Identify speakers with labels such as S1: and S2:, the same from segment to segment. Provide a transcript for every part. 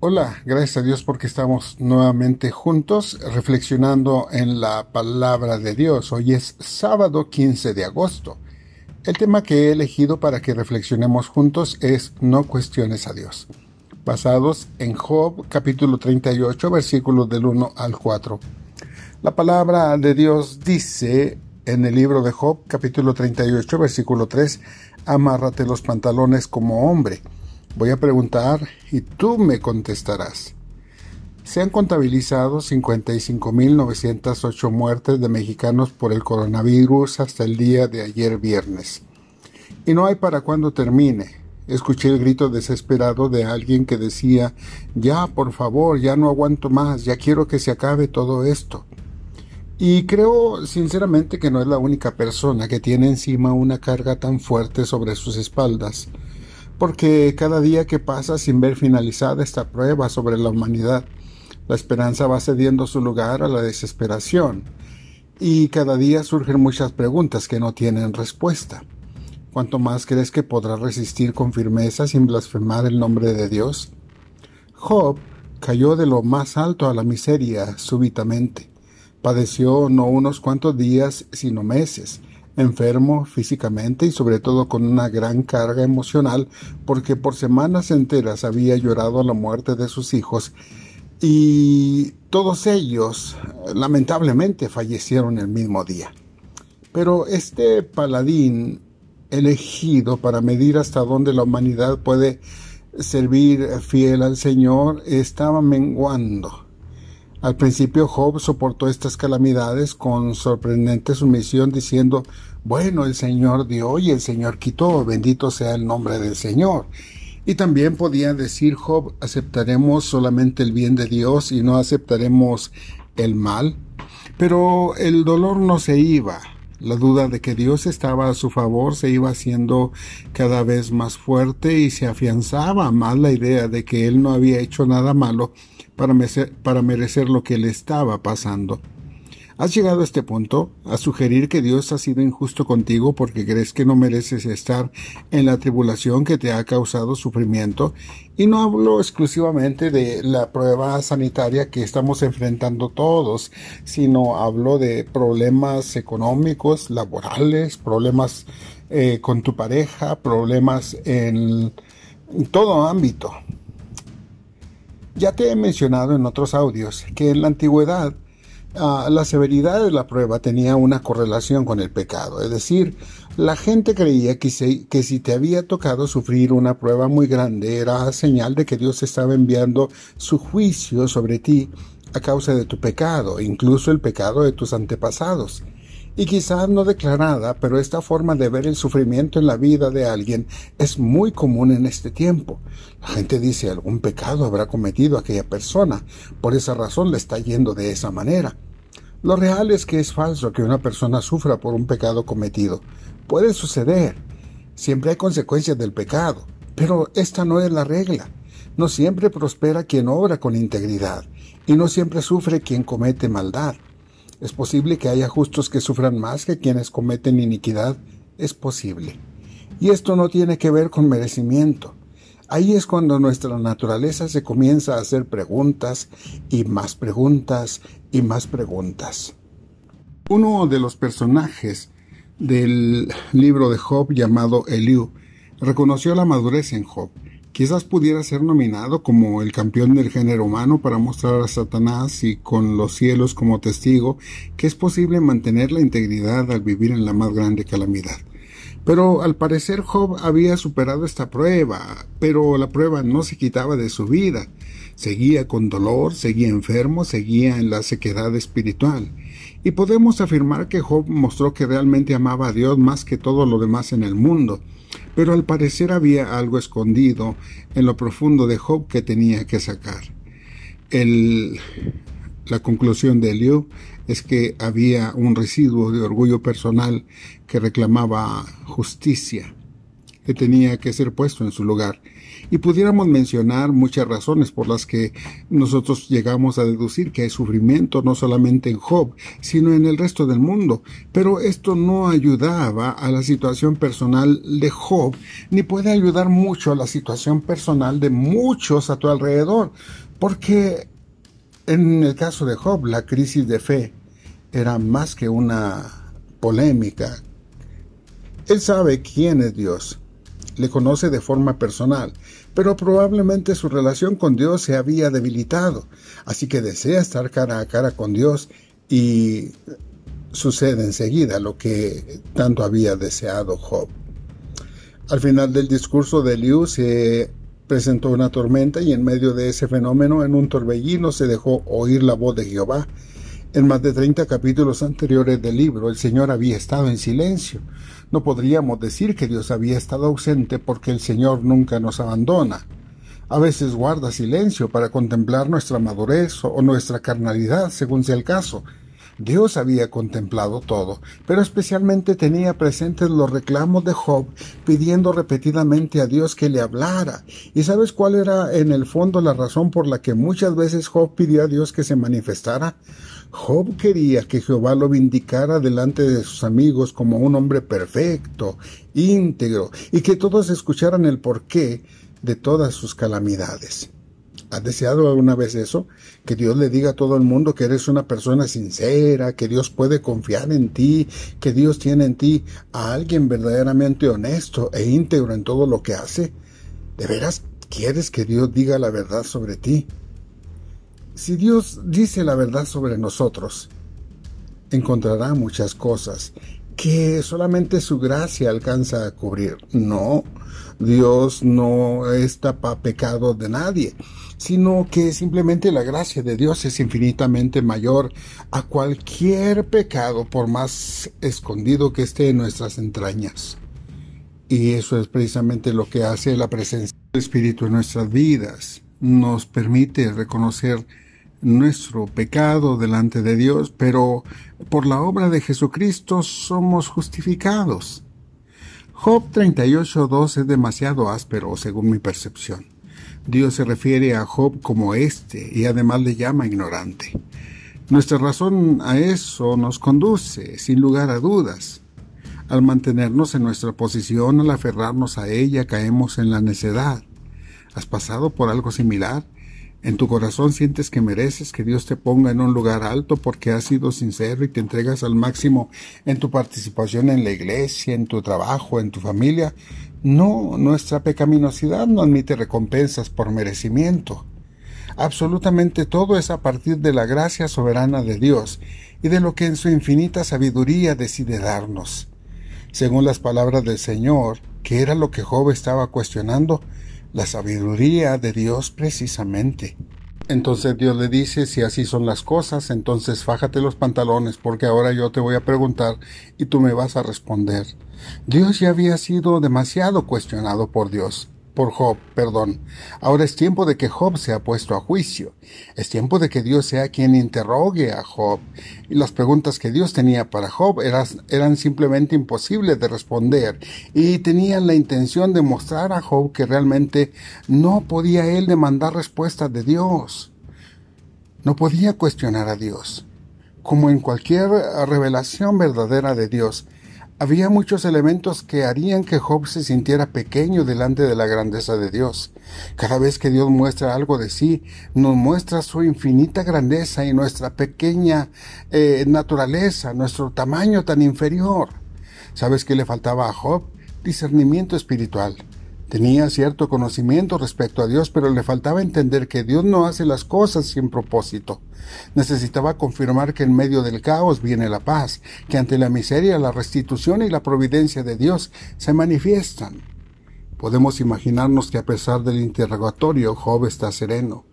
S1: Hola, gracias a Dios porque estamos nuevamente juntos reflexionando en la palabra de Dios. Hoy es sábado 15 de agosto. El tema que he elegido para que reflexionemos juntos es No cuestiones a Dios, basados en Job capítulo 38 versículos del 1 al 4. La palabra de Dios dice en el libro de Job capítulo 38 versículo 3, amárrate los pantalones como hombre Voy a preguntar y tú me contestarás. Se han contabilizado 55.908 muertes de mexicanos por el coronavirus hasta el día de ayer viernes. Y no hay para cuándo termine. Escuché el grito desesperado de alguien que decía, ya, por favor, ya no aguanto más, ya quiero que se acabe todo esto. Y creo sinceramente que no es la única persona que tiene encima una carga tan fuerte sobre sus espaldas porque cada día que pasa sin ver finalizada esta prueba sobre la humanidad, la esperanza va cediendo su lugar a la desesperación, y cada día surgen muchas preguntas que no tienen respuesta. ¿Cuánto más crees que podrá resistir con firmeza sin blasfemar el nombre de Dios? Job cayó de lo más alto a la miseria súbitamente. Padeció no unos cuantos días, sino meses, enfermo físicamente y sobre todo con una gran carga emocional porque por semanas enteras había llorado la muerte de sus hijos y todos ellos lamentablemente fallecieron el mismo día. Pero este paladín elegido para medir hasta dónde la humanidad puede servir fiel al Señor estaba menguando al principio Job soportó estas calamidades con sorprendente sumisión diciendo, bueno, el Señor dio y el Señor quitó, bendito sea el nombre del Señor. Y también podía decir Job, aceptaremos solamente el bien de Dios y no aceptaremos el mal. Pero el dolor no se iba. La duda de que Dios estaba a su favor se iba haciendo cada vez más fuerte y se afianzaba más la idea de que él no había hecho nada malo para merecer, para merecer lo que le estaba pasando. ¿Has llegado a este punto? ¿A sugerir que Dios ha sido injusto contigo porque crees que no mereces estar en la tribulación que te ha causado sufrimiento? Y no hablo exclusivamente de la prueba sanitaria que estamos enfrentando todos, sino hablo de problemas económicos, laborales, problemas eh, con tu pareja, problemas en todo ámbito. Ya te he mencionado en otros audios que en la antigüedad ah, la severidad de la prueba tenía una correlación con el pecado, es decir, la gente creía que, que si te había tocado sufrir una prueba muy grande era señal de que Dios estaba enviando su juicio sobre ti a causa de tu pecado, incluso el pecado de tus antepasados y quizás no declarada, pero esta forma de ver el sufrimiento en la vida de alguien es muy común en este tiempo. La gente dice algún pecado habrá cometido aquella persona, por esa razón le está yendo de esa manera. Lo real es que es falso que una persona sufra por un pecado cometido. Puede suceder. Siempre hay consecuencias del pecado, pero esta no es la regla. No siempre prospera quien obra con integridad, y no siempre sufre quien comete maldad. Es posible que haya justos que sufran más que quienes cometen iniquidad. Es posible. Y esto no tiene que ver con merecimiento. Ahí es cuando nuestra naturaleza se comienza a hacer preguntas y más preguntas y más preguntas. Uno de los personajes del libro de Job llamado Eliú reconoció la madurez en Job Quizás pudiera ser nominado como el campeón del género humano para mostrar a Satanás y con los cielos como testigo que es posible mantener la integridad al vivir en la más grande calamidad. Pero al parecer Job había superado esta prueba, pero la prueba no se quitaba de su vida. Seguía con dolor, seguía enfermo, seguía en la sequedad espiritual. Y podemos afirmar que Job mostró que realmente amaba a Dios más que todo lo demás en el mundo pero al parecer había algo escondido en lo profundo de Job que tenía que sacar. la conclusión de Eliú es que había un residuo de orgullo personal que reclamaba justicia. que tenía que ser puesto en su lugar. Y pudiéramos mencionar muchas razones por las que nosotros llegamos a deducir que hay sufrimiento no solamente en Job, sino en el resto del mundo. Pero esto no ayudaba a la situación personal de Job, ni puede ayudar mucho a la situación personal de muchos a tu alrededor, porque en el caso de Job, la crisis de fe era más que una polémica. Él sabe quién es Dios, le conoce de forma personal, pero probablemente su relación con Dios se había debilitado, así que desea estar cara a cara con Dios y sucede enseguida lo que tanto había deseado Job. Al final del discurso de Liu se presentó una tormenta y en medio de ese fenómeno, en un torbellino, se dejó oír la voz de Jehová. En más de 30 capítulos anteriores del libro, el Señor había estado en silencio. No podríamos decir que Dios había estado ausente porque el Señor nunca nos abandona. A veces guarda silencio para contemplar nuestra madurez o nuestra carnalidad, según sea el caso, Dios había contemplado todo, pero especialmente tenía presentes los reclamos de Job, pidiendo repetidamente a Dios que le hablara. ¿Y sabes cuál era en el fondo la razón por la que muchas veces Job pidió a Dios que se manifestara? Job quería que Jehová lo vindicara delante de sus amigos como un hombre perfecto, íntegro, y que todos escucharan el porqué de todas sus calamidades. ¿Has deseado alguna vez eso? Que Dios le diga a todo el mundo que eres una persona sincera, que Dios puede confiar en ti, que Dios tiene en ti a alguien verdaderamente honesto e íntegro en todo lo que hace. ¿De veras quieres que Dios diga la verdad sobre ti? Si Dios dice la verdad sobre nosotros, encontrará muchas cosas que solamente su gracia alcanza a cubrir. No, Dios no está para pecado de nadie sino que simplemente la gracia de Dios es infinitamente mayor a cualquier pecado, por más escondido que esté en nuestras entrañas. Y eso es precisamente lo que hace la presencia del Espíritu en nuestras vidas. Nos permite reconocer nuestro pecado delante de Dios, pero por la obra de Jesucristo somos justificados. Job 38.2 es demasiado áspero, según mi percepción. Dios se refiere a Job como este y además le llama ignorante. Nuestra razón a eso nos conduce, sin lugar a dudas. Al mantenernos en nuestra posición, al aferrarnos a ella, caemos en la necedad. ¿Has pasado por algo similar? En tu corazón sientes que mereces que Dios te ponga en un lugar alto porque has sido sincero y te entregas al máximo en tu participación en la iglesia, en tu trabajo, en tu familia, no, nuestra pecaminosidad no admite recompensas por merecimiento. Absolutamente todo es a partir de la gracia soberana de Dios y de lo que en su infinita sabiduría decide darnos. Según las palabras del Señor, que era lo que Job estaba cuestionando, la sabiduría de Dios precisamente. Entonces Dios le dice, si así son las cosas, entonces fájate los pantalones, porque ahora yo te voy a preguntar y tú me vas a responder. Dios ya había sido demasiado cuestionado por Dios por Job, perdón. Ahora es tiempo de que Job sea puesto a juicio. Es tiempo de que Dios sea quien interrogue a Job. Y las preguntas que Dios tenía para Job eran, eran simplemente imposibles de responder y tenían la intención de mostrar a Job que realmente no podía él demandar respuestas de Dios. No podía cuestionar a Dios. Como en cualquier revelación verdadera de Dios, había muchos elementos que harían que Job se sintiera pequeño delante de la grandeza de Dios. Cada vez que Dios muestra algo de sí, nos muestra su infinita grandeza y nuestra pequeña eh, naturaleza, nuestro tamaño tan inferior. ¿Sabes qué le faltaba a Job? Discernimiento espiritual. Tenía cierto conocimiento respecto a Dios, pero le faltaba entender que Dios no hace las cosas sin propósito. Necesitaba confirmar que en medio del caos viene la paz, que ante la miseria la restitución y la providencia de Dios se manifiestan. Podemos imaginarnos que a pesar del interrogatorio, Job está sereno,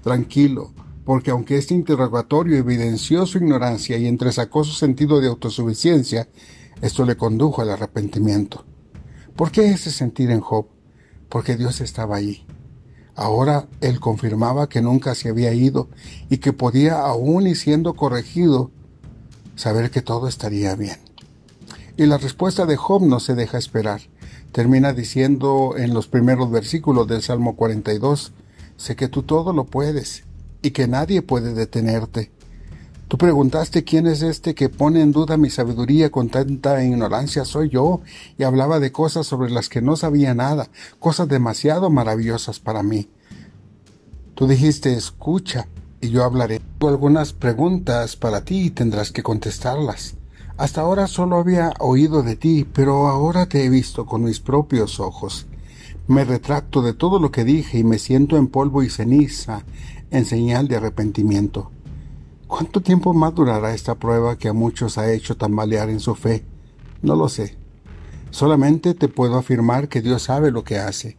S1: tranquilo, porque aunque este interrogatorio evidenció su ignorancia y entresacó su sentido de autosuficiencia, esto le condujo al arrepentimiento. ¿Por qué ese sentir en Job? Porque Dios estaba ahí. Ahora él confirmaba que nunca se había ido y que podía, aún y siendo corregido, saber que todo estaría bien. Y la respuesta de Job no se deja esperar. Termina diciendo en los primeros versículos del Salmo 42, sé que tú todo lo puedes y que nadie puede detenerte. Tú preguntaste quién es este que pone en duda mi sabiduría con tanta ignorancia. Soy yo. Y hablaba de cosas sobre las que no sabía nada, cosas demasiado maravillosas para mí. Tú dijiste, escucha, y yo hablaré. Tengo algunas preguntas para ti y tendrás que contestarlas. Hasta ahora solo había oído de ti, pero ahora te he visto con mis propios ojos. Me retracto de todo lo que dije y me siento en polvo y ceniza, en señal de arrepentimiento. ¿Cuánto tiempo más durará esta prueba que a muchos ha hecho tambalear en su fe? No lo sé. Solamente te puedo afirmar que Dios sabe lo que hace.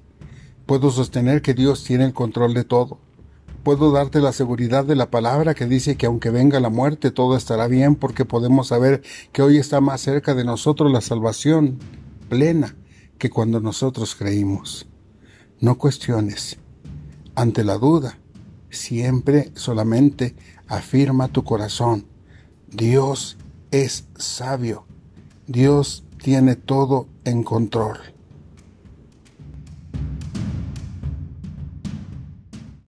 S1: Puedo sostener que Dios tiene el control de todo. Puedo darte la seguridad de la palabra que dice que aunque venga la muerte todo estará bien porque podemos saber que hoy está más cerca de nosotros la salvación plena que cuando nosotros creímos. No cuestiones. Ante la duda, siempre solamente afirma tu corazón. Dios es sabio. Dios tiene todo en control.